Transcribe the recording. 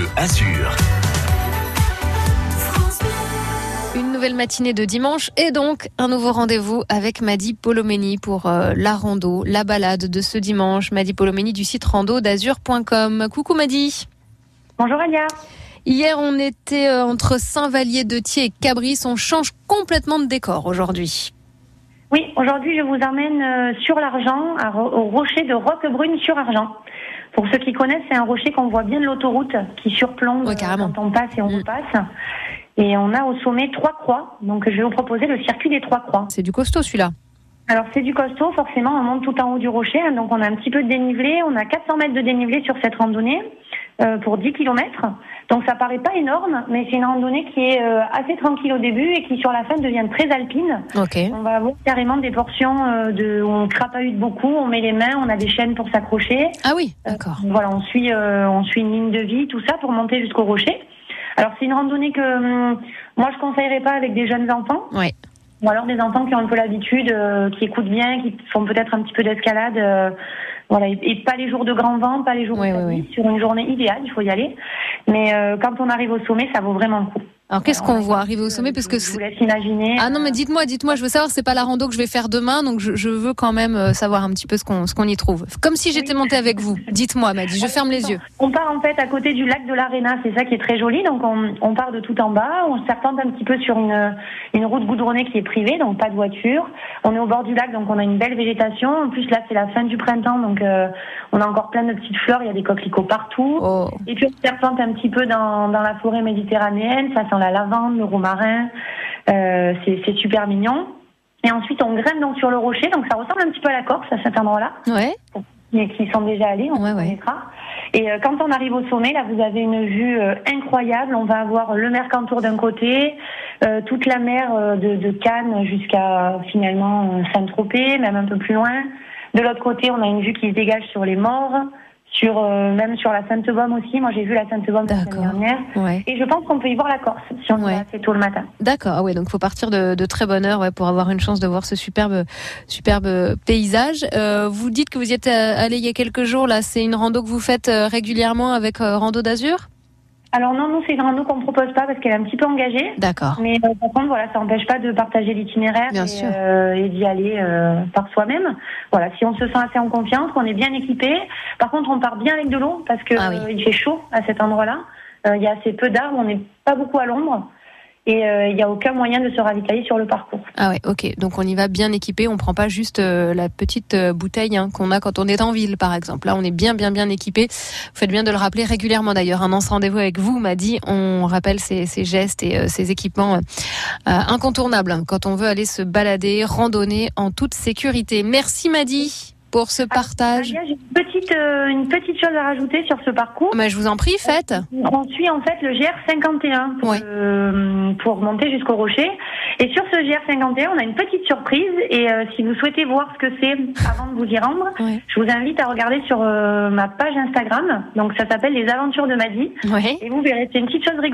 Bleu Azur. Une nouvelle matinée de dimanche et donc un nouveau rendez-vous avec Madi Polomeni pour euh, la rando, la balade de ce dimanche. Madi Polomeni du site rando d'azur.com. Coucou Madi. Bonjour Alia. Hier, on était euh, entre Saint-Vallier de Thiers et Cabris. On change complètement de décor aujourd'hui. Oui, aujourd'hui, je vous emmène euh, sur l'Argent, au rocher de Roquebrune sur Argent. Pour ceux qui connaissent, c'est un rocher qu'on voit bien de l'autoroute qui surplombe Ouais, quand on passe et on Mm. repasse. Et on a au sommet trois croix. Donc, je vais vous proposer le circuit des trois croix. C'est du costaud celui-là. Alors, c'est du costaud, forcément, on monte tout en haut du rocher. hein, donc, on a un petit peu de dénivelé. On a 400 mètres de dénivelé sur cette randonnée pour 10 kilomètres. Donc, ça paraît pas énorme, mais c'est une randonnée qui est euh, assez tranquille au début et qui, sur la fin, devient très alpine. Ok. On va avoir carrément des portions euh, de, où on crapahute beaucoup, on met les mains, on a des chaînes pour s'accrocher. Ah oui, d'accord. Voilà, on suit, euh, on suit une ligne de vie, tout ça pour monter jusqu'au rocher. Alors c'est une randonnée que hum, moi je conseillerais pas avec des jeunes enfants, Ouais. ou alors des enfants qui ont un peu l'habitude, euh, qui écoutent bien, qui font peut-être un petit peu d'escalade. Voilà, et, pas les jours de grand vent, pas les jours de samedi. ouais. sur une journée idéale, il faut y aller. Mais euh, quand on arrive au sommet, ça vaut vraiment le coup. Alors qu'est-ce qu'on voit arriver au sommet parce que je vous laisse imaginer. ah non mais euh, dites-moi, dites-moi, je veux savoir, c'est pas la rando que je vais faire demain, donc je, je veux quand même euh, savoir un petit peu ce qu'on ce qu'on y trouve. Comme si j'étais montée avec vous. Dites-moi, Madi, je ferme les yeux. On part en fait à côté du lac de l'Arena, c'est ça qui est très joli. Donc on, on part de tout en bas, on serpente un petit peu sur une, une route goudronnée qui est privée, donc pas de voiture. On est au bord du lac, donc on a une belle végétation. En plus là c'est la fin du printemps, donc euh, on a encore plein de petites fleurs, il y a des coquelicots partout. Oh. Et puis on serpente un petit peu dans, dans la forêt méditerranéenne, ça sent la lavande, le romarin, euh, c'est super mignon. Et ensuite on grimpe donc sur le rocher, donc ça ressemble un petit peu à la Corse à cet endroit-là Ouais. mais qui sont déjà allés, on Ouais, ouais. Et euh, quand on arrive au sommet, là, vous avez une vue euh, incroyable. On va avoir le Mercantour d'un côté, toute la mer de, de Cannes jusqu'à finalement Saint-Tropez, même un peu plus loin. De l'autre côté, on a une vue qui se dégage sur les morts, sur euh, même sur la Sainte-Baume aussi. Moi, j'ai vu la Sainte-Baume la semaine dernière. Ouais. Et je pense qu'on peut y voir la Corse si on Ouais. va assez tôt le matin. D'accord, ah ouais, donc faut partir de, de très bonne heure ouais, pour avoir une chance de voir ce superbe, superbe paysage. Euh, vous dites que vous y êtes euh, allé il y a quelques jours, là, c'est une rando que vous faites euh, régulièrement avec euh, Rando d'Azur? Alors non, nous, c'est une rando qu'on ne propose pas parce qu'elle est un petit peu engagée. D'accord. Mais euh, par contre, voilà, ça n'empêche pas de partager l'itinéraire et, euh, et d'y aller euh, par soi-même. Voilà, si on se sent assez en confiance, qu'on est bien équipé. Par contre, on part bien avec de l'eau parce que Ah oui. euh, il fait chaud à cet endroit-là. Euh, Il y a assez peu d'arbres, on n'est pas beaucoup à l'ombre et euh, il n'y a aucun moyen de se ravitailler sur le parcours. Ah ouais, ok. Donc on y va bien équipé, on prend pas juste euh, la petite euh, bouteille hein, qu'on a quand on est en ville, par exemple. Là, on est bien, bien, bien équipé. Vous faites bien de le rappeler régulièrement d'ailleurs. Un an sans rendez-vous avec vous m'a dit, on rappelle ces, gestes et ces équipements incontournables hein, quand on veut aller se balader, randonner en toute sécurité. Merci Madi pour ce partage. Alia, J'ai une petite, euh, une petite chose à rajouter sur ce parcours. Mais je vous en prie, faites. On suit en fait le GR51 pour, Ouais. euh, pour monter jusqu'au rocher. Et sur ce GR51, on a une petite surprise. Et euh, si vous souhaitez voir ce que c'est avant de vous y rendre, je vous invite à regarder sur euh, ma page Instagram. Donc ça s'appelle Les Aventures de Maddy. Ouais. Et vous verrez, c'est une petite chose rigolote.